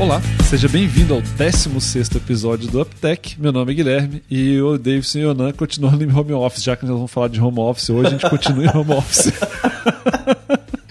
Olá, seja bem-vindo ao 16 episódio do UpTech. Meu nome é Guilherme e o Davidson e o Yonan continuam no home office. Já que nós vamos falar de home office hoje, a gente continua em home office.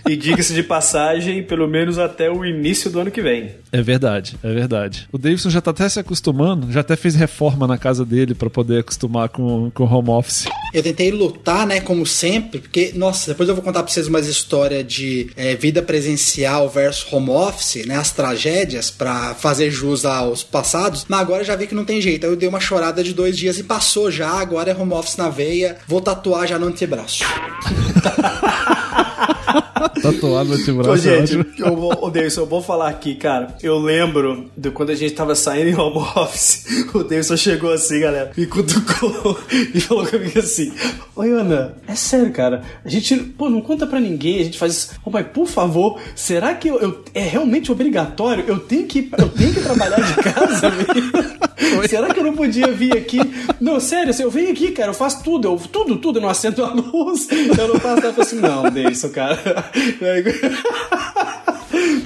E diga-se de passagem, pelo menos até o início do ano que vem. É verdade, é verdade. O Davidson já tá até se acostumando, já até fez reforma na casa dele para poder acostumar com o home office. Eu tentei lutar, né, como sempre, porque, nossa, depois eu vou contar pra vocês uma história de é, vida presencial versus home office, né, as tragédias, para fazer jus aos passados, mas agora eu já vi que não tem jeito. Aí eu dei uma chorada de dois dias e passou já, agora é home office na veia, vou tatuar já no antebraço. Tatuado no antebraço. Ô, é gente, eu vou, ô, Davidson, eu vou falar aqui, cara. Eu lembro de quando a gente tava saindo em home office. O Davidson chegou assim, galera, me cutucou e falou comigo assim: Oi, Ana, é sério, cara. A gente, pô, não conta pra ninguém. A gente faz isso. Ô, pai, por favor, será que eu, eu- é realmente obrigatório? Eu tenho que, eu tenho que trabalhar de casa mesmo? Será que eu não podia vir aqui? Não, sério, assim, eu venho aqui, cara, eu faço tudo, eu, tudo, tudo, eu não acendo a luz, eu não faço nada. Eu falei assim, não, Davidson, cara.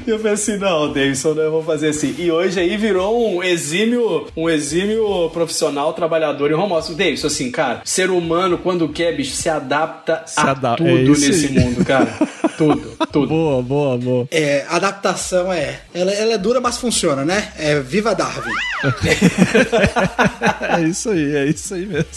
Eu falei assim, não, Davidson, não, eu vou fazer assim. E hoje aí virou um exímio, um exímio profissional, trabalhador em home office. Davidson, assim, cara, ser humano, quando quer, bicho, se adapta Se a adapta, tudo é nesse aí. mundo, cara. Tudo, tudo. Boa, boa, boa. É, adaptação é. Ela, ela é dura, mas funciona, né? É viva Darwin. É isso aí, é isso aí mesmo.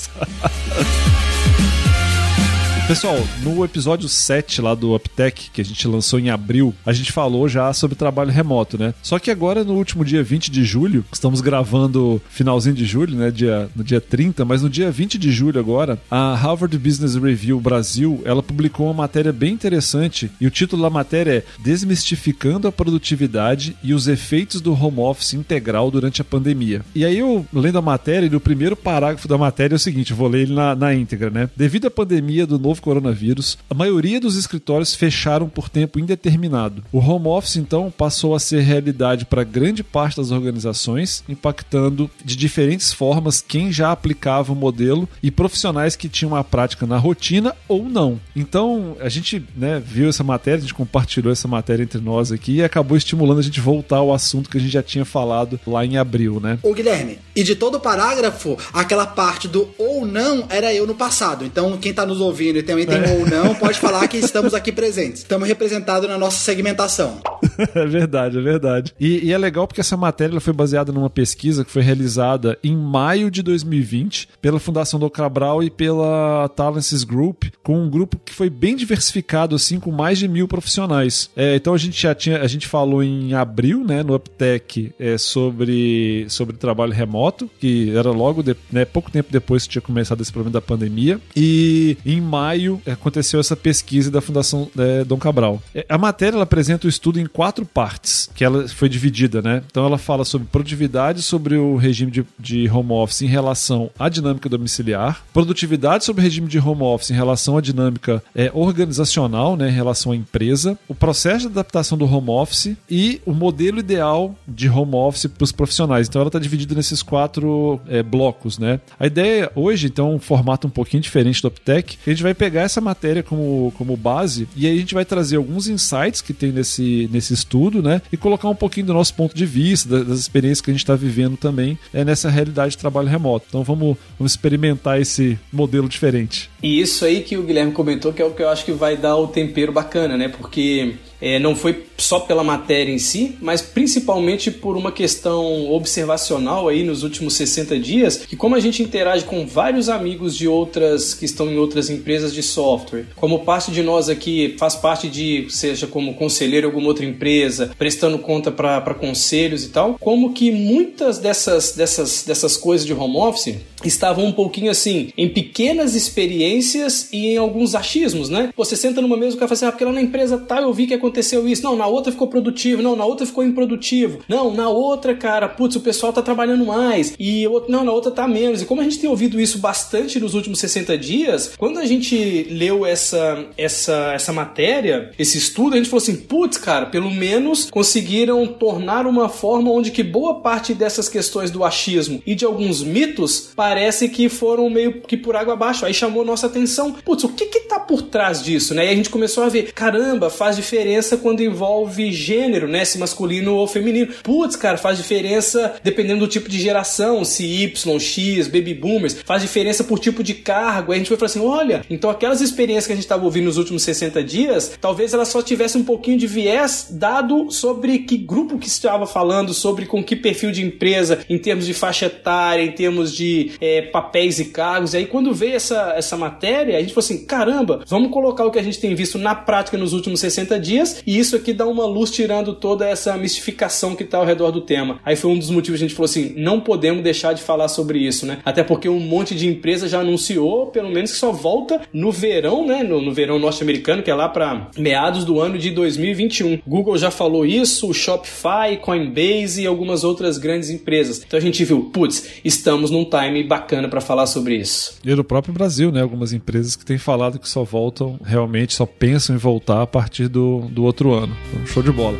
Pessoal, no episódio 7 lá do UpTech, que a gente lançou em abril, a gente falou já sobre trabalho remoto, né? Só que agora, no último dia 20 de julho, estamos gravando finalzinho de julho, né? Dia, no dia 30, mas no dia 20 de julho agora, a Harvard Business Review Brasil, ela publicou uma matéria bem interessante e o título da matéria é Desmistificando a produtividade e os efeitos do home office integral durante a pandemia. E aí eu, lendo a matéria, e o primeiro parágrafo da matéria é o seguinte, vou ler ele na, na íntegra, né? Devido à pandemia do novo coronavírus, a maioria dos escritórios fecharam por tempo indeterminado. O home office, então, passou a ser realidade para grande parte das organizações, impactando de diferentes formas quem já aplicava o modelo e profissionais que tinham a prática na rotina ou não. Então, a gente né, viu essa matéria, a gente compartilhou essa matéria entre nós aqui e acabou estimulando a gente voltar ao assunto que a gente já tinha falado lá em abril, né? Ô Guilherme, e de todo o parágrafo, aquela parte do ou não era eu no passado. Então, quem tá nos ouvindo e tem um ou não, pode falar que estamos aqui presentes. Estamos representados na nossa segmentação. É verdade, é verdade. E, e é legal porque essa matéria foi baseada numa pesquisa que foi realizada em maio de 2020 pela Fundação do Cabral e pela Talences Group, com um grupo que foi bem diversificado, assim, com mais de mil profissionais. É, então a gente já tinha, a gente falou em abril, né, no UpTech, é, sobre, sobre trabalho remoto, que era logo, de, né, pouco tempo depois que tinha começado esse problema da pandemia. E em maio aconteceu essa pesquisa da Fundação é, Dom Cabral. É, A matéria ela apresenta o estudo em quatro partes, que ela foi dividida, né? Então ela fala sobre produtividade, sobre o regime de, de home office em relação à dinâmica domiciliar, produtividade sobre o regime de home office em relação à dinâmica é, organizacional, né, em relação à empresa, o processo de adaptação do home office e o modelo ideal de home office para os profissionais. Então ela está dividida nesses quatro é, blocos, né? A ideia hoje, então, um formato um pouquinho diferente do UpTech, a gente vai pegar essa matéria como, como base e aí a gente vai trazer alguns insights que tem nesse, nesse estudo, né? E colocar um pouquinho do nosso ponto de vista, da- das experiências que a gente está vivendo também é, nessa realidade de trabalho remoto. Então vamos, vamos experimentar esse modelo diferente. E isso aí que o Guilherme comentou, que é o que eu acho que vai dar o tempero bacana, né? Porque é, não foi só pela matéria em si, mas principalmente por uma questão observacional aí nos últimos 60 dias, que como a gente interage com vários amigos de outras que estão em outras empresas de software, como parte de nós aqui faz parte de, seja como conselheiro em alguma outra empresa, prestando conta para conselhos e tal, como que muitas dessas, dessas, dessas coisas de home office estavam um pouquinho assim, em pequenas experiências e em alguns achismos, né? Você senta numa mesa e o cara fala assim, ah, porque lá na empresa tal eu vi que aconteceu aconteceu isso. Não, na outra ficou produtivo. Não, na outra ficou improdutivo. Não, na outra, cara, putz, o pessoal tá trabalhando mais. E outro, não, na outra tá menos. E como a gente tem ouvido isso bastante nos últimos 60 dias, quando a gente leu essa, essa, essa matéria, esse estudo, a gente falou assim, putz, cara, pelo menos conseguiram tornar uma forma onde que boa parte dessas questões do achismo e de alguns mitos parece que foram meio que por água abaixo. Aí chamou nossa atenção, putz, o que que tá por trás disso, né? E a gente começou a ver, caramba, faz diferença quando envolve gênero, né? Se masculino ou feminino. Putz, cara, faz diferença dependendo do tipo de geração, se Y, X, baby boomers, faz diferença por tipo de cargo. Aí a gente foi falar assim, olha, então aquelas experiências que a gente estava ouvindo nos últimos 60 dias, talvez elas só tivessem um pouquinho de viés dado sobre que grupo que estava falando, sobre com que perfil de empresa, em termos de faixa etária, em termos de é, papéis e cargos. E aí quando veio essa, essa matéria, a gente falou assim, caramba, vamos colocar o que a gente tem visto na prática nos últimos 60 dias e isso aqui dá uma luz tirando toda essa mistificação que está ao redor do tema. Aí foi um dos motivos que a gente falou assim, não podemos deixar de falar sobre isso, né? Até porque um monte de empresa já anunciou, pelo menos que só volta no verão, né? No, no verão norte-americano, que é lá para meados do ano de 2021. Google já falou isso, Shopify, Coinbase e algumas outras grandes empresas. Então a gente viu, putz, estamos num time bacana para falar sobre isso. E no próprio Brasil, né? Algumas empresas que têm falado que só voltam, realmente só pensam em voltar a partir do, do outro ano. Então, show de bola.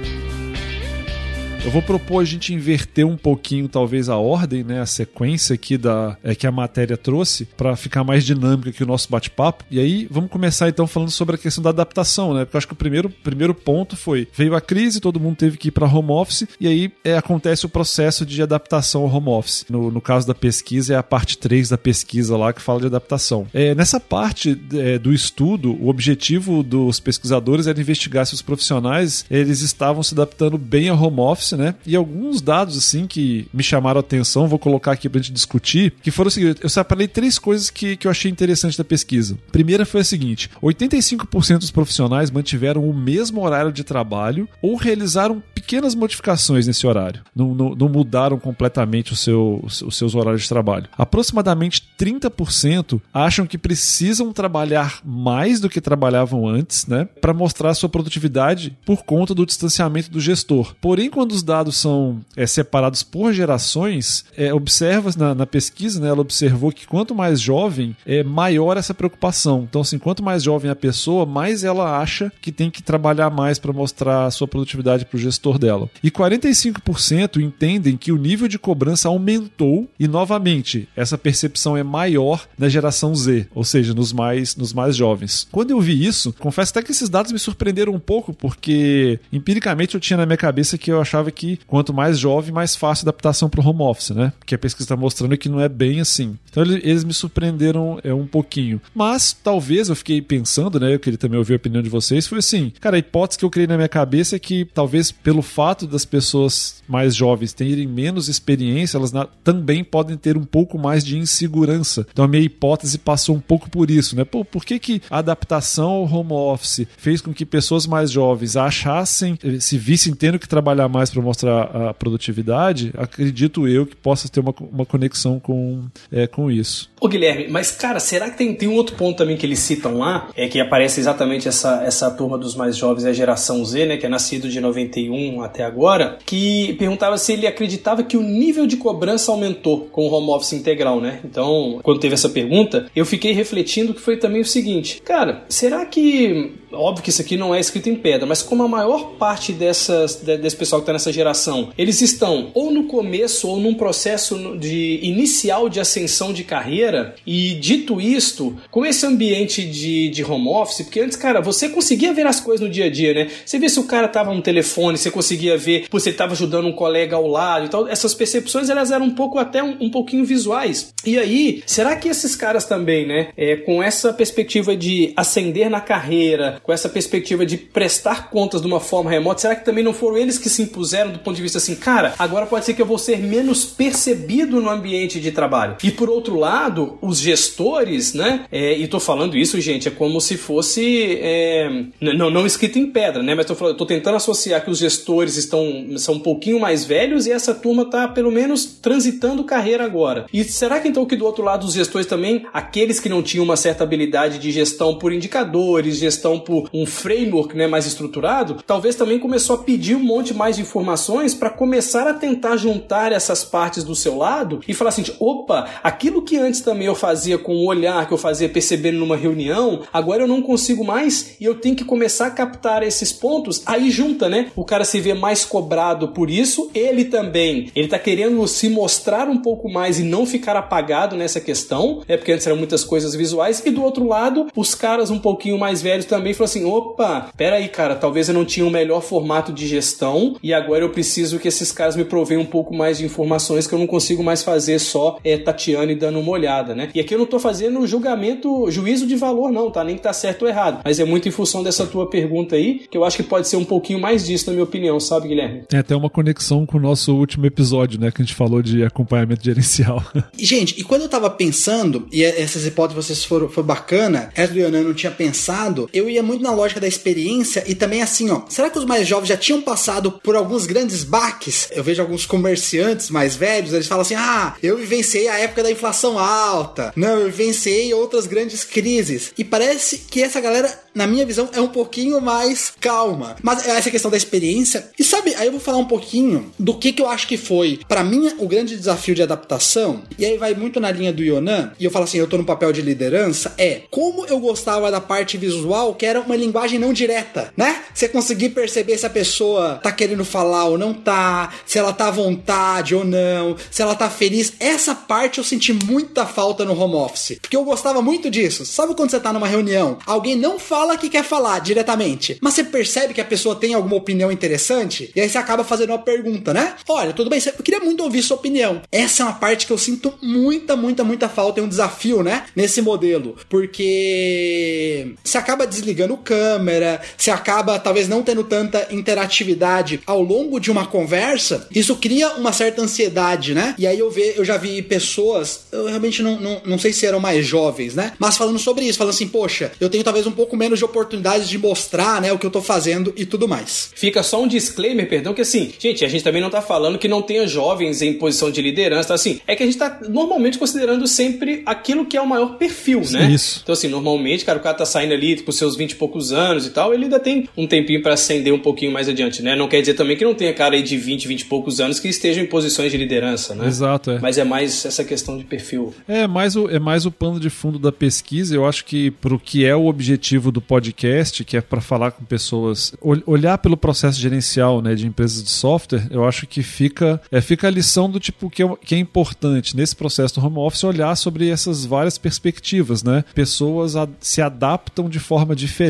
Eu vou propor a gente inverter um pouquinho, talvez, a ordem, né, a sequência aqui da, é, que a matéria trouxe, para ficar mais dinâmica aqui o nosso bate-papo. E aí, vamos começar então falando sobre a questão da adaptação, né? Porque eu acho que o primeiro, primeiro ponto foi: veio a crise, todo mundo teve que ir para home office, e aí é, acontece o processo de adaptação ao home office. No, no caso da pesquisa, é a parte 3 da pesquisa lá que fala de adaptação. É, nessa parte é, do estudo, o objetivo dos pesquisadores era investigar se os profissionais eles estavam se adaptando bem ao home office né? E alguns dados, assim, que me chamaram a atenção, vou colocar aqui pra gente discutir, que foram o seguinte: eu separei três coisas que, que eu achei interessante da pesquisa. A primeira foi a seguinte: 85% dos profissionais mantiveram o mesmo horário de trabalho ou realizaram pequenas modificações nesse horário. Não, não, não mudaram completamente o seu, os seus horários de trabalho. Aproximadamente 30% acham que precisam trabalhar mais do que trabalhavam antes, né? Para mostrar sua produtividade por conta do distanciamento do gestor. Porém, quando os dados são é, separados por gerações, é, observa na, na, pesquisa, né, ela observou que quanto mais jovem, é maior essa preocupação. Então, assim, quanto mais jovem a pessoa, mais ela acha que tem que trabalhar mais para mostrar a sua produtividade para o gestor dela. E 45% entendem que o nível de cobrança aumentou e, novamente, essa percepção é maior na geração Z, ou seja, nos mais, nos mais jovens. Quando eu vi isso, confesso até que esses dados me surpreenderam um pouco, porque empiricamente eu tinha na minha cabeça que eu achava que quanto mais jovem, mais fácil adaptação para o home office, né? Porque a pesquisa está mostrando que não é bem assim. Então eles me surpreenderam é, um pouquinho. Mas talvez eu fiquei pensando, né? Eu queria também ouvir a opinião de vocês. Foi assim, cara, a hipótese que eu criei na minha cabeça é que talvez pelo fato das pessoas mais jovens terem menos experiência, elas na, também podem ter um pouco mais de insegurança. Então a minha hipótese passou um pouco por isso, né? Pô, por que, que a adaptação ao home office fez com que pessoas mais jovens achassem, eh, se vissem tendo que trabalhar mais para mostrar a produtividade? Acredito eu que possa ter uma, uma conexão com, é, com isso. Ô Guilherme, mas cara, será que tem, tem um outro ponto também que eles citam lá, é que aparece exatamente essa, essa turma dos mais jovens, a geração Z, né, que é nascido de 91 até agora, que perguntava se ele acreditava que o nível de cobrança aumentou com o home office integral, né? Então, quando teve essa pergunta, eu fiquei refletindo que foi também o seguinte, cara, será que óbvio que isso aqui não é escrito em pedra, mas como a maior parte dessas, desse pessoal que está nessa geração, eles estão ou no começo ou num processo de inicial de ascensão de carreira, e dito isto, com esse ambiente de, de home office, porque antes, cara, você conseguia ver as coisas no dia a dia, né? Você vê se o cara tava no telefone, você conseguia ver se ele tava ajudando um colega ao lado e tal. Essas percepções, elas eram um pouco até um, um pouquinho visuais. E aí, será que esses caras também, né, é, com essa perspectiva de ascender na carreira, com essa perspectiva de prestar contas de uma forma remota, será que também não foram eles que se impuseram do ponto de vista assim, cara, agora pode ser que eu vou ser menos percebido no ambiente de trabalho? E por outro lado, os gestores, né, é, e tô falando isso, gente, é como se fosse, é, não, não escrito em pedra, né, mas tô, falando, tô tentando associar que os gestores estão, são um pouquinho mais velhos e essa turma tá pelo menos transitando carreira agora. E será que então que do outro lado os gestores também, aqueles que não tinham uma certa habilidade de gestão por indicadores, gestão por tipo um framework né, mais estruturado, talvez também começou a pedir um monte mais de informações para começar a tentar juntar essas partes do seu lado e falar assim: opa, aquilo que antes também eu fazia com o olhar, que eu fazia percebendo numa reunião, agora eu não consigo mais e eu tenho que começar a captar esses pontos. Aí junta, né? O cara se vê mais cobrado por isso, ele também, ele tá querendo se mostrar um pouco mais e não ficar apagado nessa questão, é porque antes eram muitas coisas visuais, e do outro lado, os caras um pouquinho mais velhos também falam assim: opa, peraí, cara, talvez eu não tinha o um melhor formato de gestão e agora eu preciso que esses caras me provêm um pouco mais de informações que eu não consigo mais fazer só é, tateando e dando uma olhada, né? E aqui eu não tô fazendo julgamento, juízo de valor, não, tá? Nem que tá certo ou errado, mas é muito em função dessa tua pergunta aí, que eu acho que pode ser um pouquinho mais disso, na minha opinião, sabe, Guilherme? Tem até uma conexão com o nosso último episódio, né? Que a gente falou de acompanhamento gerencial. Gente, e quando eu tava pensando, e essas hipóteses vocês foram foi bacana, essa do Yonan não tinha pensado, eu ia muito na lógica da experiência e também assim, ó, será que os mais jovens já tinham passado por alguns grandes baques? Eu vejo alguns comerciantes mais velhos, eles falam assim: ah, eu vivenciei a época da inflação alta, não, eu vivenciei outras grandes crises. E parece que essa galera, na minha visão, é um pouquinho mais calma. Mas essa questão da experiência, e sabe, aí eu vou falar um pouquinho do que, que eu acho que foi, para mim, o grande desafio de adaptação, e aí vai muito na linha do Yonan, e eu falo assim, eu tô no papel de liderança, é como eu gostava da parte visual, que era uma linguagem não direta, né? Você conseguir perceber se a pessoa tá querendo falar ou não tá, se ela tá à vontade ou não, se ela tá feliz. Essa parte eu senti muita falta no home office, porque eu gostava muito disso. Sabe quando você tá numa reunião, alguém não fala que quer falar diretamente, mas você percebe que a pessoa tem alguma opinião interessante, e aí você acaba fazendo uma pergunta, né? Olha, tudo bem, eu queria muito ouvir sua opinião. Essa é uma parte que eu sinto muita, muita, muita falta, é um desafio, né? Nesse modelo, porque você acaba desligando câmera, você acaba talvez não tendo tanta interatividade ao longo de uma conversa, isso cria uma certa ansiedade, né? E aí eu, ve, eu já vi pessoas, eu realmente não, não, não sei se eram mais jovens, né? Mas falando sobre isso, falando assim, poxa, eu tenho talvez um pouco menos de oportunidades de mostrar, né, o que eu tô fazendo e tudo mais. Fica só um disclaimer, perdão, que assim, gente, a gente também não tá falando que não tenha jovens em posição de liderança, tá? assim, é que a gente tá normalmente considerando sempre aquilo que é o maior perfil, né? Isso. Então assim, normalmente, cara, o cara tá saindo ali com seus 20 e poucos anos e tal, ele ainda tem um tempinho para ascender um pouquinho mais adiante, né? Não quer dizer também que não tenha cara aí de 20, 20 e poucos anos que estejam em posições de liderança, né? Exato, é. Mas é mais essa questão de perfil. É mais o, é mais o pano de fundo da pesquisa. Eu acho que pro que é o objetivo do podcast, que é para falar com pessoas, olhar pelo processo gerencial, né, de empresas de software, eu acho que fica é, fica a lição do tipo que é, que é importante nesse processo do home office olhar sobre essas várias perspectivas, né? Pessoas a, se adaptam de forma diferente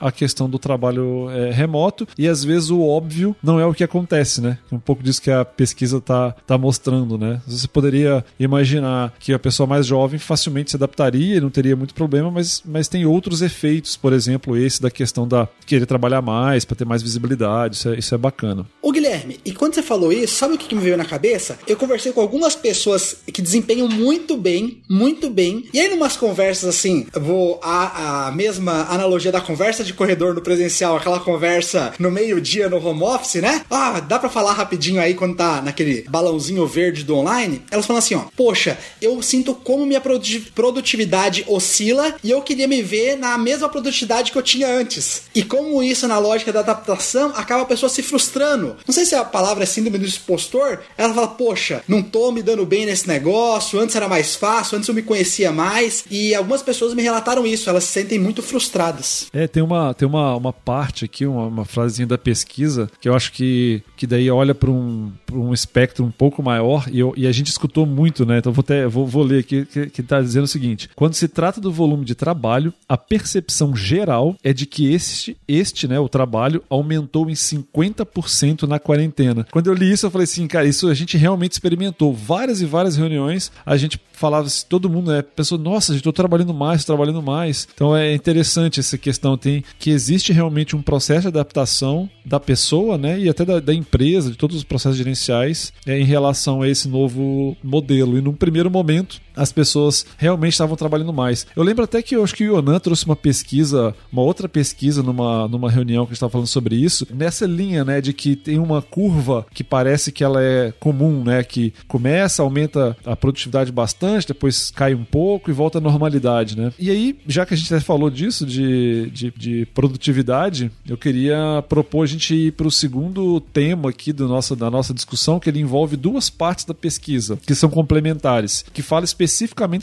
à questão do trabalho é, remoto e às vezes o óbvio não é o que acontece, né? É um pouco disso que a pesquisa tá, tá mostrando, né? Você poderia imaginar que a pessoa mais jovem facilmente se adaptaria e não teria muito problema, mas, mas tem outros efeitos, por exemplo, esse da questão da querer trabalhar mais para ter mais visibilidade, isso é, isso é bacana. Ô Guilherme, e quando você falou isso, sabe o que, me veio na cabeça? Eu conversei com algumas pessoas que desempenham muito bem, muito bem, e aí numas conversas assim, vou a, a mesma analogia da conversa de corredor no presencial, aquela conversa no meio-dia no home office, né? Ah, dá para falar rapidinho aí quando tá naquele balãozinho verde do online? Elas falam assim, ó, poxa, eu sinto como minha produtividade oscila e eu queria me ver na mesma produtividade que eu tinha antes. E como isso na lógica da adaptação acaba a pessoa se frustrando. Não sei se a palavra é síndrome do expostor. Ela fala, poxa, não tô me dando bem nesse negócio, antes era mais fácil, antes eu me conhecia mais. E algumas pessoas me relataram isso, elas se sentem muito frustradas. É, tem uma, tem uma, uma parte aqui, uma, uma frasezinha da pesquisa, que eu acho que, que daí olha para um, um espectro um pouco maior, e, eu, e a gente escutou muito, né? Então vou, vou, vou ler aqui, que, que tá dizendo o seguinte: quando se trata do volume de trabalho, a percepção geral é de que este, este né, o trabalho, aumentou em 50% na quarentena. Quando eu li isso, eu falei assim, cara, isso a gente realmente experimentou. Várias e várias reuniões, a gente falava assim, todo mundo, né? Pensou, nossa, tô trabalhando mais, trabalhando mais. Então é interessante essa questão, tem que existe realmente um processo de adaptação da pessoa, né? E até da, da empresa, de todos os processos gerenciais é, em relação a esse novo modelo. E num primeiro momento, as pessoas realmente estavam trabalhando mais. Eu lembro até que eu acho que o Yonan trouxe uma pesquisa, uma outra pesquisa numa, numa reunião que a gente estava falando sobre isso, nessa linha, né, de que tem uma curva que parece que ela é comum, né, que começa, aumenta a produtividade bastante, depois cai um pouco e volta à normalidade, né. E aí, já que a gente até falou disso, de, de, de produtividade, eu queria propor a gente ir para o segundo tema aqui do nosso, da nossa discussão, que ele envolve duas partes da pesquisa, que são complementares, que fala especificamente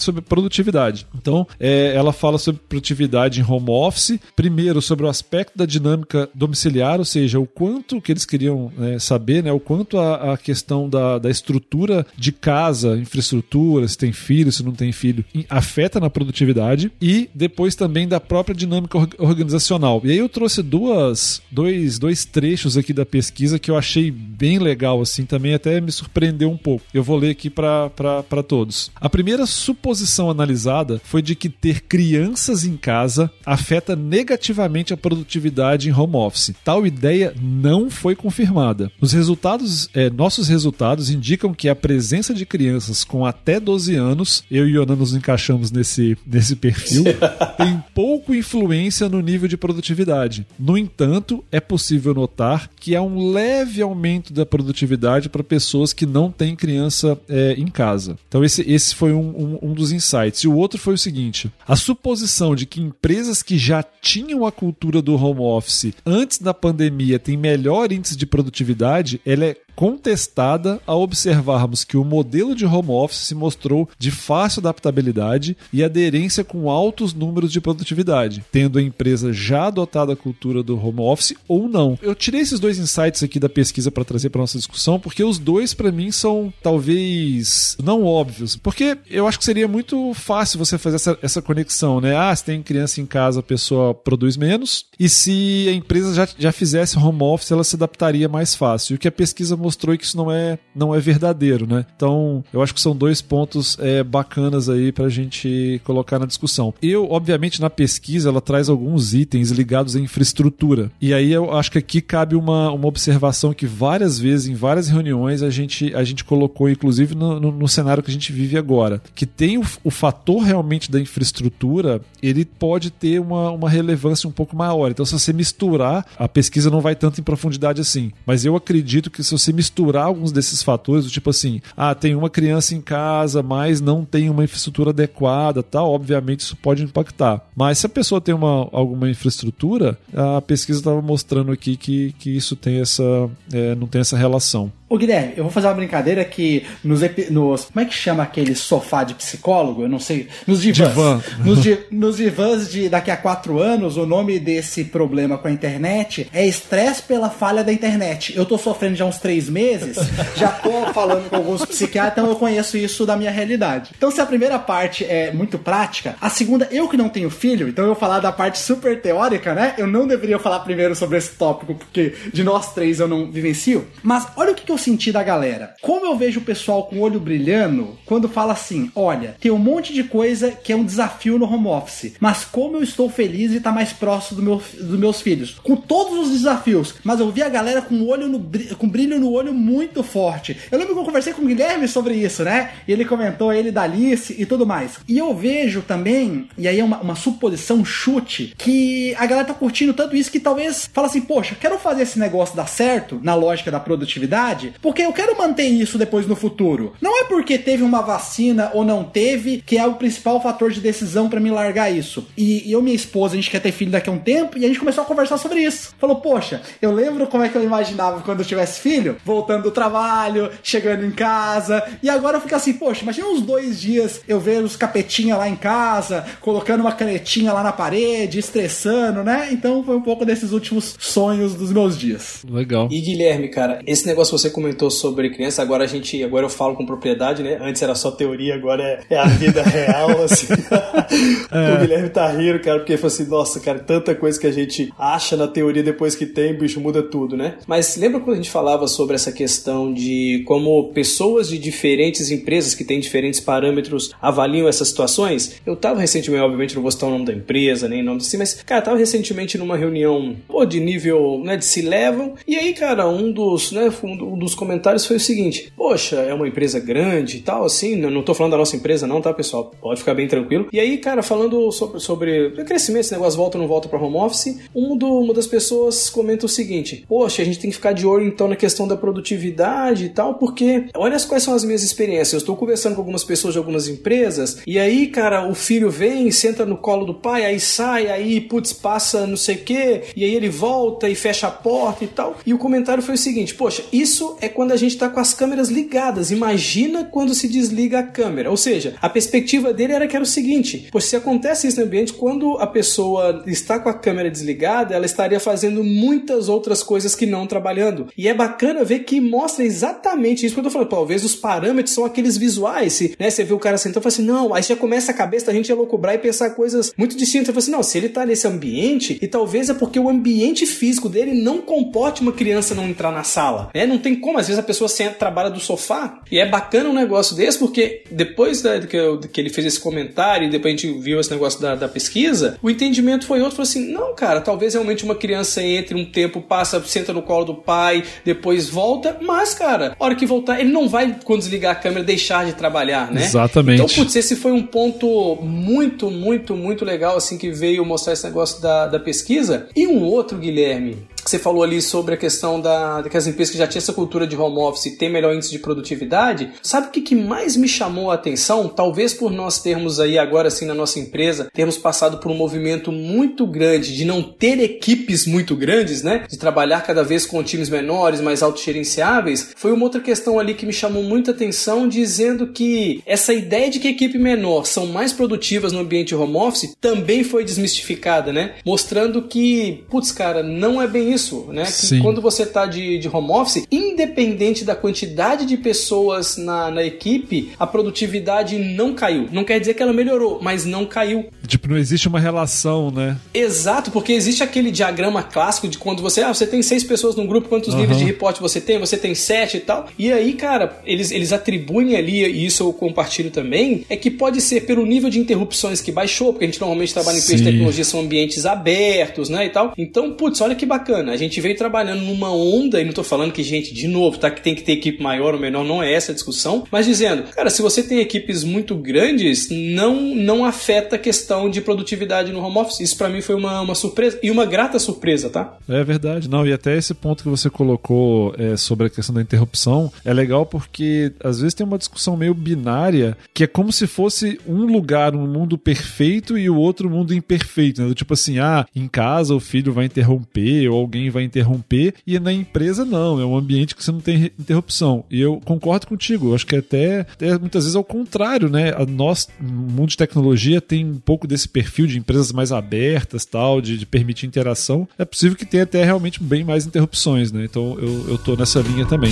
sobre produtividade. Então, é, ela fala sobre produtividade em home office, primeiro sobre o aspecto da dinâmica domiciliar, ou seja, o quanto que eles queriam né, saber, né, o quanto a, a questão da, da estrutura de casa, infraestrutura, se tem filho, se não tem filho, afeta na produtividade, e depois também da própria dinâmica organizacional. E aí eu trouxe duas, dois, dois trechos aqui da pesquisa que eu achei bem legal, assim, também até me surpreendeu um pouco. Eu vou ler aqui para todos. A primeira suposição analisada foi de que ter crianças em casa afeta negativamente a produtividade em home office. Tal ideia não foi confirmada. Os resultados, é, nossos resultados indicam que a presença de crianças com até 12 anos, eu e Yonan nos encaixamos nesse, nesse perfil, tem pouco influência no nível de produtividade. No entanto, é possível notar que há um leve aumento da produtividade para pessoas que não têm criança é, em casa. Então, esse, esse foi um, um, um dos insights. E o outro foi o seguinte: a suposição de que empresas que já tinham a cultura do home office antes da pandemia têm melhor índice de produtividade, ela é contestada ao observarmos que o modelo de home office se mostrou de fácil adaptabilidade e aderência com altos números de produtividade, tendo a empresa já adotado a cultura do home office ou não. Eu tirei esses dois insights aqui da pesquisa para trazer para nossa discussão, porque os dois para mim são talvez não óbvios, porque eu acho que seria muito fácil você fazer essa, essa conexão, né? Ah, se tem criança em casa, a pessoa produz menos, e se a empresa já, já fizesse home office, ela se adaptaria mais fácil. O que a pesquisa mostrou que isso não é, não é verdadeiro, né? Então, eu acho que são dois pontos é, bacanas aí pra gente colocar na discussão. Eu, obviamente, na pesquisa, ela traz alguns itens ligados à infraestrutura. E aí eu acho que aqui cabe uma, uma observação que várias vezes, em várias reuniões, a gente, a gente colocou, inclusive no, no, no cenário que a gente vive agora, que tem o, o fator realmente da infraestrutura, ele pode ter uma, uma relevância um pouco maior. Então, se você misturar, a pesquisa não vai tanto em profundidade assim. Mas eu acredito que se você misturar alguns desses fatores, do tipo assim, ah, tem uma criança em casa, mas não tem uma infraestrutura adequada, tal, obviamente isso pode impactar. Mas se a pessoa tem uma, alguma infraestrutura, a pesquisa estava mostrando aqui que, que isso tem essa, é, não tem essa relação. Ô Guilherme, eu vou fazer uma brincadeira que nos, nos, Como é que chama aquele sofá de psicólogo? Eu não sei. Nos divãs. Divan. Nos, di, nos divãs de daqui a quatro anos, o nome desse problema com a internet é estresse pela falha da internet. Eu tô sofrendo já uns três meses, já tô falando com alguns psiquiatras, então eu conheço isso da minha realidade. Então, se a primeira parte é muito prática, a segunda, eu que não tenho filho, então eu vou falar da parte super teórica, né? Eu não deveria falar primeiro sobre esse tópico, porque de nós três eu não vivencio. Mas olha o que, que eu senti da galera. Como eu vejo o pessoal com o olho brilhando quando fala assim: olha, tem um monte de coisa que é um desafio no home office, mas como eu estou feliz de estar mais próximo do meu, dos meus filhos. Com todos os desafios, mas eu vi a galera com o olho no, com brilho no olho muito forte. Eu lembro que eu conversei com o Guilherme sobre isso, né? E ele comentou ele da Alice e tudo mais. E eu vejo também, e aí é uma, uma suposição, um chute, que a galera tá curtindo tanto isso que talvez fala assim: poxa, quero fazer esse negócio dar certo na lógica da produtividade, porque eu quero manter isso depois no futuro. Não é porque teve uma vacina ou não teve que é o principal fator de decisão para me largar isso. E, eu e minha esposa, a gente quer ter filho daqui a um tempo e a gente começou a conversar sobre isso. Falou, poxa, eu lembro como é que eu imaginava quando eu tivesse filho, voltando do trabalho, chegando em casa, e agora eu fico assim, poxa, imagina uns dois dias eu ver os capetinha lá em casa, colocando uma canetinha lá na parede, estressando, né? Então foi um pouco desses últimos sonhos dos meus dias. Legal. E Guilherme, cara, esse negócio que você comentou sobre criança, agora a gente, agora eu falo com propriedade, né? Antes era só teoria, agora é, é a vida real, assim. é. O Guilherme tá rindo, cara, porque ele falou assim, nossa, cara, tanta coisa que a gente acha na teoria depois que tem, bicho, muda tudo, né? Mas lembra quando a gente falava sobre essa questão de como pessoas de diferentes empresas que têm diferentes parâmetros avaliam essas situações? Eu tava recentemente, obviamente não vou citar o nome da empresa, nem nome assim, mas, cara, tava recentemente numa reunião, pô, de nível, né, de se levam, e aí, cara, um dos, né, um dos comentários foi o seguinte: Poxa, é uma empresa grande e tal, assim. Não tô falando da nossa empresa, não, tá, pessoal? Pode ficar bem tranquilo. E aí, cara, falando sobre, sobre crescimento, esse negócio volta ou não volta para home office, um do, uma das pessoas comenta o seguinte: Poxa, a gente tem que ficar de olho então na questão da produtividade e tal, porque olha quais são as minhas experiências. Eu estou conversando com algumas pessoas de algumas empresas, e aí, cara, o filho vem, senta no colo do pai, aí sai, aí, putz, passa não sei o quê, e aí ele volta e fecha a porta e tal. E o comentário foi o seguinte: Poxa, isso é quando a gente está com as câmeras ligadas. Imagina quando se desliga a câmera. Ou seja, a perspectiva dele era que era o seguinte: pois se acontece isso no ambiente, quando a pessoa está com a câmera desligada, ela estaria fazendo muitas outras coisas que não trabalhando. E é bacana ver que mostra exatamente isso que eu tô falando. Talvez os parâmetros são aqueles visuais. Se, né, você vê o cara sentando e fala assim, não, aí já começa a cabeça da gente a loucubrar e pensar coisas muito distintas. Você fala assim, não, se ele tá nesse ambiente, e talvez é porque o ambiente físico dele não comporte uma criança não entrar na sala. Né? Não tem como, às vezes a pessoa senta, trabalha do sofá. E é bacana um negócio desse, porque depois da, que, eu, que, ele fez esse comentário e depois a gente viu esse negócio da, da pesquisa, o entendimento foi outro. Falou assim: não, cara, talvez realmente uma criança entre um tempo, passa, senta no colo do pai, depois volta, mas, cara, a hora que voltar, ele não vai, quando desligar a câmera, deixar de trabalhar, né? Exatamente. Então, putz, esse foi um ponto muito, muito, muito legal, assim, que veio mostrar esse negócio da, da pesquisa. E um outro, Guilherme, você falou ali sobre a questão da, que as empresas que já tinham essa cultura de home office têm melhor índice de produtividade. Sabe o que, que mais me chamou a atenção? Talvez por nós termos aí agora assim na nossa empresa, termos passado por um movimento muito grande de não ter equipes muito grandes, né? De trabalhar cada vez com times menores, mais autogerenciáveis. Foi uma outra questão ali que me chamou muita atenção, dizendo que essa ideia de que equipe menor são mais produtivas no ambiente home office também foi desmistificada, né? Mostrando que, putz, cara, não é bem isso, né? Que Sim. quando você está de, de home office, independente da quantidade de pessoas na, na equipe, a produtividade não caiu. Não quer dizer que ela melhorou, mas não caiu. Tipo, não existe uma relação, né? Exato, porque existe aquele diagrama clássico de quando você, ah, você tem seis pessoas num grupo, quantos uhum. níveis de reporte você tem? Você tem sete e tal. E aí, cara, eles, eles atribuem ali, e isso eu compartilho também, é que pode ser pelo nível de interrupções que baixou, porque a gente normalmente trabalha em empresas de tecnologia, são ambientes abertos, né, e tal. Então, putz, olha que bacana. A gente veio trabalhando numa onda, e não tô falando que, gente, de novo, tá, que tem que ter equipe maior ou menor, não é essa a discussão, mas dizendo, cara, se você tem equipes muito grandes, não, não afeta a questão de produtividade no home office. Isso para mim foi uma, uma surpresa, e uma grata surpresa, tá? É verdade, não, e até esse ponto que você colocou é, sobre a questão da interrupção é legal porque às vezes tem uma discussão meio binária que é como se fosse um lugar, um mundo perfeito e o outro mundo imperfeito, né? Tipo assim, ah, em casa o filho vai interromper ou alguém vai interromper e na empresa não, é um ambiente que você não tem interrupção. E eu concordo contigo, eu acho que até, até muitas vezes é o contrário, né? A nós, mundo de tecnologia, tem um pouco desse perfil de empresas mais abertas, tal, de, de permitir interação. É possível que tenha até realmente bem mais interrupções, né? Então eu, eu tô nessa linha também.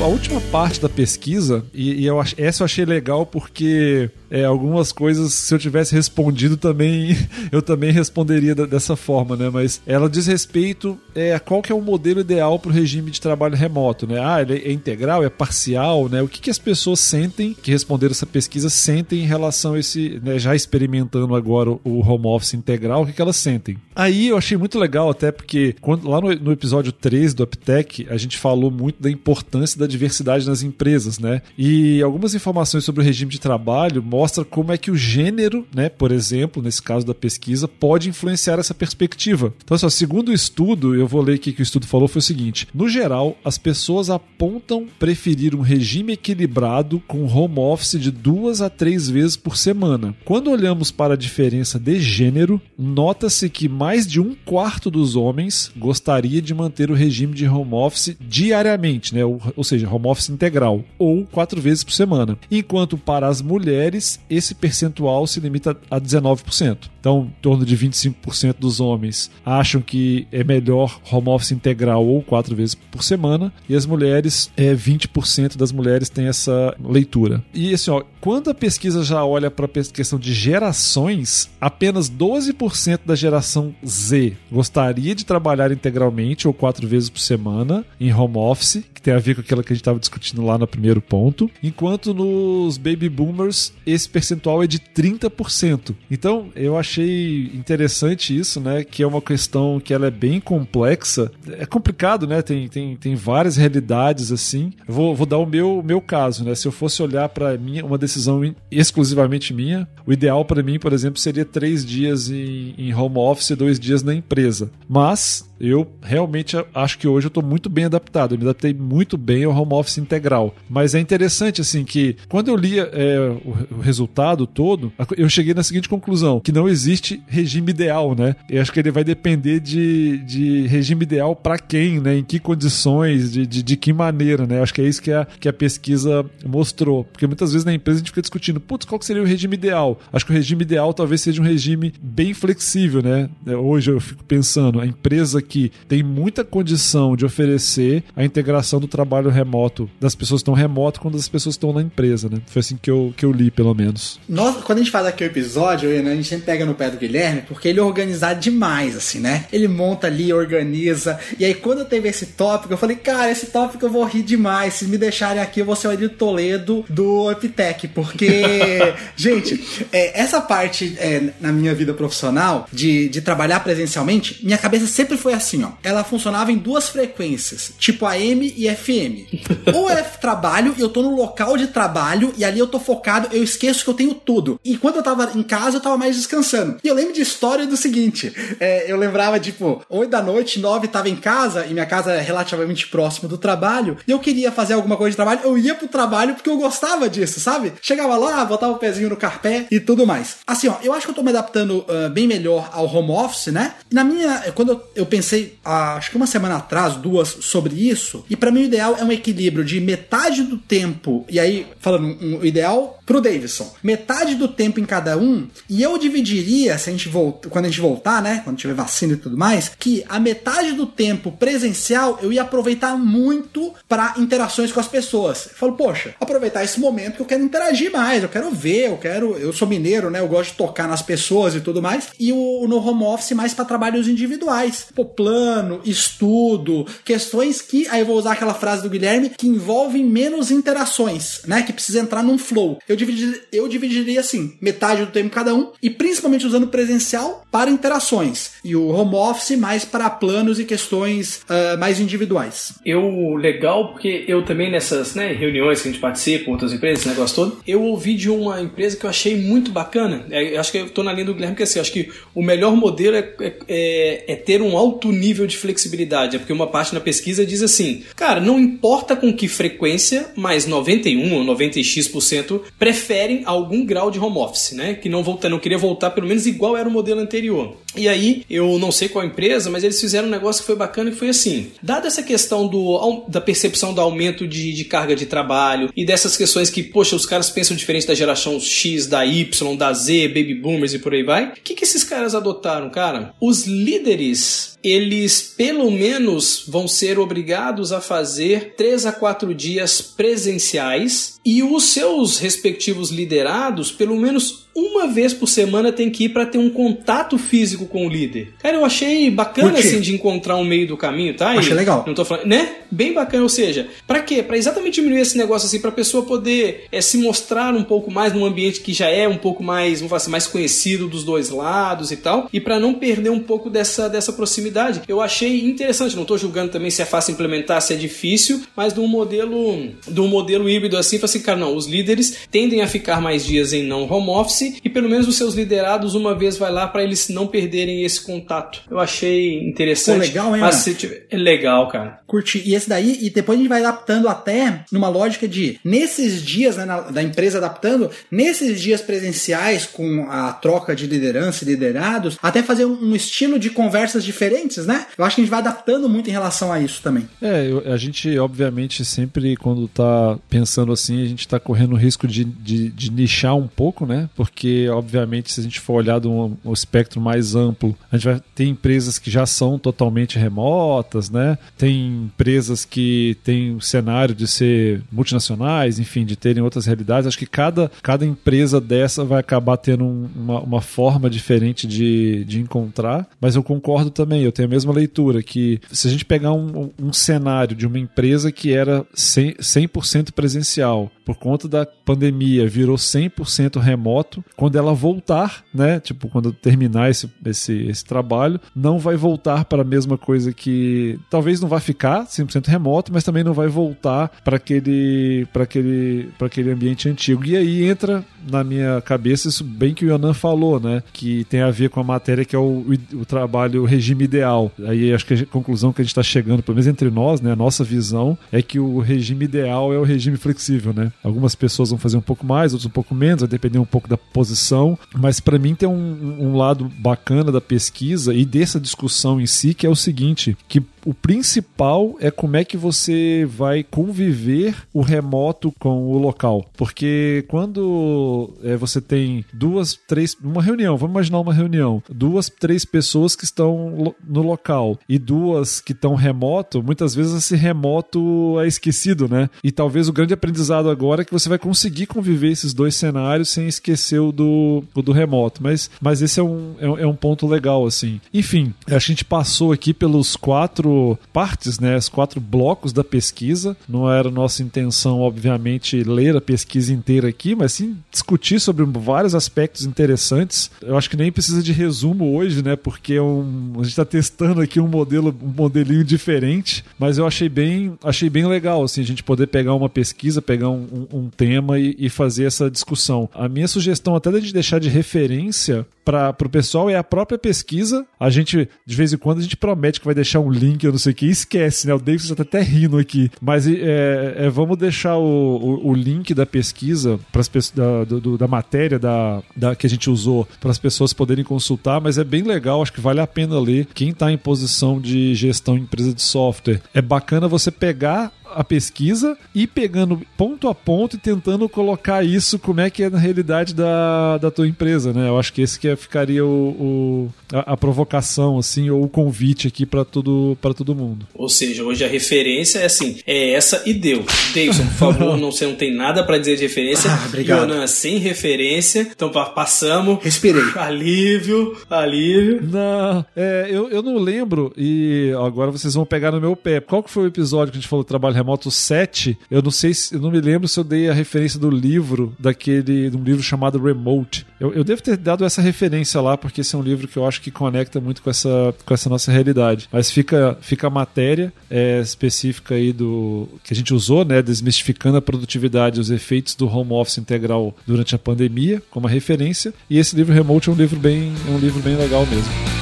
a última parte da pesquisa, e, e eu, essa eu achei legal porque é, algumas coisas, se eu tivesse respondido também, eu também responderia da, dessa forma, né? Mas ela diz respeito é, a qual que é o modelo ideal para o regime de trabalho remoto, né? Ah, ele é integral, é parcial, né? O que, que as pessoas sentem, que responderam essa pesquisa, sentem em relação a esse, né, já experimentando agora o home office integral, o que, que elas sentem? Aí eu achei muito legal até porque quando, lá no, no episódio 3 do Uptech, a gente falou muito da importância da diversidade nas empresas, né? E algumas informações sobre o regime de trabalho mostra como é que o gênero, né, por exemplo, nesse caso da pesquisa, pode influenciar essa perspectiva. Então, assim, segundo o estudo, eu vou ler aqui que o estudo falou foi o seguinte: no geral, as pessoas apontam preferir um regime equilibrado com home office de duas a três vezes por semana. Quando olhamos para a diferença de gênero, nota-se que mais de um quarto dos homens gostaria de manter o regime de home office diariamente, né, ou, ou seja, home office integral, ou quatro vezes por semana, enquanto para as mulheres esse percentual se limita a 19%. Então, em torno de 25% dos homens acham que é melhor home office integral ou quatro vezes por semana, e as mulheres, é, 20% das mulheres têm essa leitura. E assim, ó, quando a pesquisa já olha para a questão de gerações, apenas 12% da geração Z gostaria de trabalhar integralmente ou quatro vezes por semana em home office, que tem a ver com aquilo que a gente estava discutindo lá no primeiro ponto, enquanto nos baby boomers esse percentual é de 30%. Então, eu achei interessante isso, né, que é uma questão que ela é bem complexa. É complicado, né? Tem, tem, tem várias realidades assim. Vou, vou dar o meu, meu caso, né? Se eu fosse olhar para mim uma decisão exclusivamente minha, o ideal para mim, por exemplo, seria três dias em, em home office e dois dias na empresa. Mas eu realmente acho que hoje eu estou muito bem adaptado. Eu me adaptei muito bem ao home office integral. Mas é interessante, assim, que quando eu li é, o, o, resultado todo, eu cheguei na seguinte conclusão: que não existe regime ideal, né? Eu acho que ele vai depender de, de regime ideal para quem, né? Em que condições, de, de, de que maneira, né? Eu acho que é isso que a, que a pesquisa mostrou. Porque muitas vezes na empresa a gente fica discutindo, putz, qual seria o regime ideal? Acho que o regime ideal talvez seja um regime bem flexível, né? Hoje eu fico pensando, a empresa que tem muita condição de oferecer a integração do trabalho remoto das pessoas que estão remoto com das pessoas que estão na empresa, né? Foi assim que eu, que eu li, pelo menos. Nós, quando a gente faz aqui o episódio, a gente sempre pega no pé do Guilherme, porque ele é organizado demais, assim, né? Ele monta ali, organiza. E aí, quando teve esse tópico, eu falei, cara, esse tópico eu vou rir demais. Se me deixarem aqui, eu vou ser o Edito Toledo do Uptech, porque, gente, é, essa parte é, na minha vida profissional de, de trabalhar presencialmente, minha cabeça sempre foi assim, ó. Ela funcionava em duas frequências, tipo AM e FM. Ou é trabalho e eu tô no local de trabalho e ali eu tô focado, eu esqueço que eu tenho tudo. E quando eu tava em casa, eu tava mais descansando. E eu lembro de história do seguinte: é, eu lembrava, tipo, 8 da noite, 9 tava em casa, e minha casa é relativamente próximo do trabalho, e eu queria fazer alguma coisa de trabalho, eu ia pro trabalho porque eu gostava disso, sabe? Chegava lá, botava o pezinho no carpé e tudo mais. Assim, ó, eu acho que eu tô me adaptando uh, bem melhor ao home office, né? Na minha. Quando eu, eu pensei, uh, acho que uma semana atrás, duas, sobre isso, e para mim o ideal é um equilíbrio de metade do tempo, e aí, falando, um, um ideal pro Davidson, metade do tempo em cada um, e eu dividiria, se a gente volta, quando a gente voltar, né? Quando tiver vacina e tudo mais, que a metade do tempo presencial eu ia aproveitar muito para interações com as pessoas. Eu falo, poxa, aproveitar esse momento que eu quero interagir mais, eu quero ver, eu quero. Eu sou mineiro, né? Eu gosto de tocar nas pessoas e tudo mais. E o no home office mais para trabalhos individuais. Pô, plano, estudo, questões que. Aí eu vou usar aquela frase do Guilherme que envolvem menos interações, né? Que precisa entrar num flow. Eu, dividir, eu dividiria assim, metade do tempo cada um, e principalmente usando presencial para interações. E o home office mais para planos e questões uh, mais individuais. Eu, legal, porque eu também nessas né, reuniões que a gente participa, outras empresas, esse negócio todo, eu ouvi de uma empresa que eu achei muito bacana. É, acho que eu estou na linha do Guilherme, que assim, acho que o melhor modelo é, é, é, é ter um alto nível de flexibilidade. É porque uma parte na pesquisa diz assim, cara, não importa com que frequência, mas 91 ou 90x% preferem algum grau de home office, né? Que não voltar, não queria voltar pelo menos igual era o modelo anterior. E aí, eu não sei qual empresa, mas eles fizeram um negócio que foi bacana e foi assim. Dada essa questão do, da percepção do aumento de, de carga de trabalho e dessas questões que, poxa, os caras pensam diferente da geração X, da Y, da Z, baby boomers e por aí vai, o que, que esses caras adotaram, cara? Os líderes eles pelo menos vão ser obrigados a fazer três a quatro dias presenciais e os seus respectivos liderados, pelo menos uma vez por semana tem que ir para ter um contato físico com o líder. Cara, eu achei bacana assim de encontrar um meio do caminho, tá? Achei legal. Não tô falando, né? Bem bacana, ou seja, para quê? Para exatamente diminuir esse negócio assim, para pessoa poder é, se mostrar um pouco mais num ambiente que já é um pouco mais, vamos falar assim, mais conhecido dos dois lados e tal, e para não perder um pouco dessa dessa proximidade. Eu achei interessante, não tô julgando também se é fácil implementar, se é difícil, mas de um modelo, de um modelo híbrido assim, assim, cara, não, os líderes tendem a ficar mais dias em não home office e pelo menos os seus liderados uma vez vai lá para eles não perderem esse contato. Eu achei interessante. Pô, legal, hein? Mas se tiver... É legal, cara. Curti. E esse daí, e depois a gente vai adaptando até numa lógica de nesses dias, né, na, da empresa adaptando, nesses dias presenciais com a troca de liderança e liderados, até fazer um, um estilo de conversas diferentes, né? Eu acho que a gente vai adaptando muito em relação a isso também. É, eu, a gente, obviamente, sempre quando tá pensando assim, gente está correndo o risco de, de, de, nichar um pouco, né? Porque, obviamente, se a gente for olhar de um, um espectro mais amplo, a gente vai ter empresas que já são totalmente remotas, né? Tem empresas que têm o cenário de ser multinacionais, enfim, de terem outras realidades. Acho que cada, cada empresa dessa vai acabar tendo um, uma, uma forma diferente de, de encontrar, mas eu concordo também, eu tenho a mesma leitura, que se a gente pegar um, um cenário de uma empresa que era 100%, 100 presencial, por conta da pandemia virou 100% remoto, quando ela voltar, né, tipo, quando terminar esse, esse, esse trabalho, não vai voltar para a mesma coisa que talvez não vai ficar 100% remoto, mas também não vai voltar para aquele aquele aquele ambiente antigo. E aí entra na minha cabeça isso bem que o Yonan falou, né, que tem a ver com a matéria que é o, o, trabalho o regime ideal. Aí acho que a conclusão que a gente está chegando, pelo menos entre nós, né, a nossa visão é que o regime ideal é o regime flexível, né? Algumas pessoas vão fazer um pouco mais, outros um pouco menos, vai depender um pouco da posição, mas para mim tem um, um lado bacana da pesquisa e dessa discussão em si, que é o seguinte, que o principal é como é que você vai conviver o remoto com o local. Porque quando é, você tem duas, três. Uma reunião, vamos imaginar uma reunião. Duas, três pessoas que estão no local e duas que estão remoto, muitas vezes esse remoto é esquecido, né? E talvez o grande aprendizado agora é que você vai conseguir conviver esses dois cenários sem esquecer o do, o do remoto. Mas, mas esse é um, é, é um ponto legal, assim. Enfim, a gente passou aqui pelos quatro partes, né, os quatro blocos da pesquisa. Não era nossa intenção, obviamente, ler a pesquisa inteira aqui, mas sim discutir sobre vários aspectos interessantes. Eu acho que nem precisa de resumo hoje, né, porque é um, a gente está testando aqui um modelo, um modelinho diferente, mas eu achei bem, achei bem legal, assim, a gente poder pegar uma pesquisa, pegar um, um, um tema e, e, fazer essa discussão. A minha sugestão até de deixar de referência para o pessoal é a própria pesquisa. A gente, de vez em quando, a gente promete que vai deixar um link eu não sei o que, esquece, né? O David já tá até rindo aqui. Mas é, é vamos deixar o, o, o, link da pesquisa, pras, da, da matéria da, da, que a gente usou, para as pessoas poderem consultar, mas é bem legal, acho que vale a pena ler. Quem está em posição de gestão em empresa de software, é bacana você pegar a pesquisa e pegando ponto a ponto e tentando colocar isso como é que é na realidade da, da tua empresa, né? Eu acho que esse que é, ficaria o, o a, a, provocação assim ou o convite aqui para todo para todo mundo. Ou seja, hoje a referência é assim, é essa e deu. Davidson, por favor, não você não tem nada para dizer de referência. Ah, obrigado. Yonan, sem referência. Então passamos. Respirei. Alívio, alívio. Não, é, eu, eu não lembro e agora vocês vão pegar no meu pé. Qual que foi o episódio que a gente falou do trabalho remoto 7? Eu não sei se eu não me lembro se eu dei a referência do livro daquele de um livro chamado Remote. Eu, eu devo ter dado essa referência lá porque esse é um livro que eu acho que conecta muito com essa com essa nossa realidade. Mas fica fica a matéria é, específica aí do que a gente usou, né, desmistificando a produtividade e os efeitos do home office integral durante a pandemia, como referência. E esse livro Remote é um livro bem é um livro bem legal mesmo.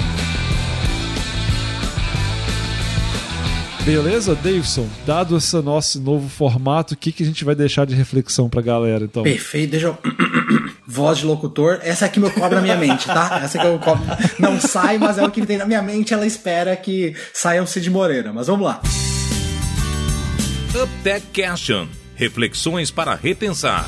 Beleza, Davidson? Dado esse nosso novo formato, o que, que a gente vai deixar de reflexão pra galera, então? Perfeito, deixa eu... Voz de locutor, essa aqui me cobra na minha mente, tá? Essa que eu cobro. Não sai, mas é o que tem na minha mente, ela espera que saia o Cid Moreira. Mas vamos lá. UpTech Question. Reflexões para repensar.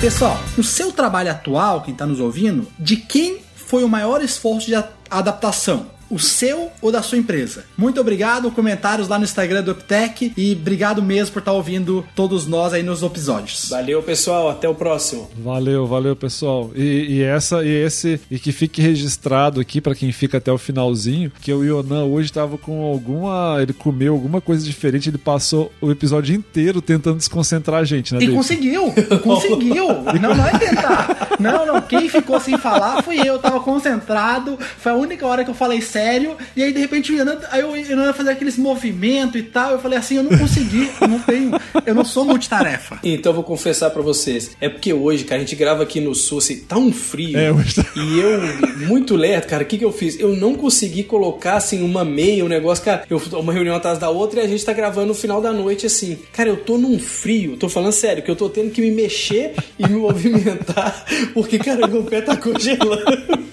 Pessoal, no seu trabalho atual, quem está nos ouvindo, de quem foi o maior esforço de adaptação? O seu ou da sua empresa. Muito obrigado, comentários lá no Instagram do Uptech e obrigado mesmo por estar ouvindo todos nós aí nos episódios. Valeu, pessoal, até o próximo. Valeu, valeu, pessoal. E, e essa e esse e que fique registrado aqui para quem fica até o finalzinho, que o Yonan hoje estava com alguma, ele comeu alguma coisa diferente, ele passou o episódio inteiro tentando desconcentrar a gente, né? E conseguiu, conseguiu. não, não é tentar. Não, não, quem ficou sem falar fui eu, eu tava concentrado. Foi a única hora que eu falei sério, e aí de repente o Yanan, aí o ia fazer aqueles movimentos e tal. Eu falei assim: eu não consegui, eu não tenho, eu não sou multitarefa. Então eu vou confessar para vocês: é porque hoje, cara, a gente grava aqui no sul, assim, tá um frio. É, mas... Tá- e eu, muito lerdo, cara, o que, que eu fiz? Eu não consegui colocar assim uma meia, um negócio, cara, eu, uma reunião atrás da outra e a gente tá gravando no final da noite assim. Cara, eu tô num frio, tô falando sério, que eu tô tendo que me mexer e me movimentar, porque, cara, meu pé tá congelando.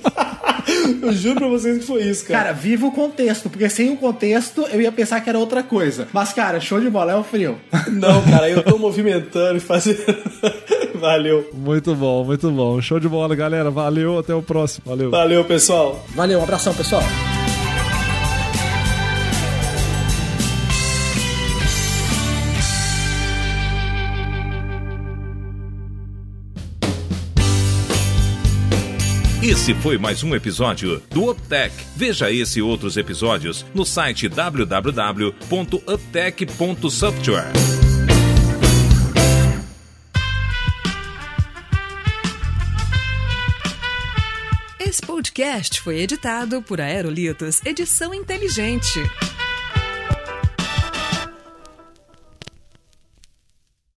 Eu juro pra vocês que foi isso, cara. Cara, viva o contexto, porque sem o contexto eu ia pensar que era outra coisa. Mas, cara, show de bola, é o frio. Não, cara, eu tô movimentando e fazendo. Valeu. Muito bom, muito bom. Show de bola, galera. Valeu, até o próximo. Valeu. Valeu, pessoal. Valeu, um abração, pessoal. Esse foi mais um episódio do Uptech. Veja esse e outros episódios no site www.uptech.software. Esse podcast foi editado por Aerolitos Edição Inteligente.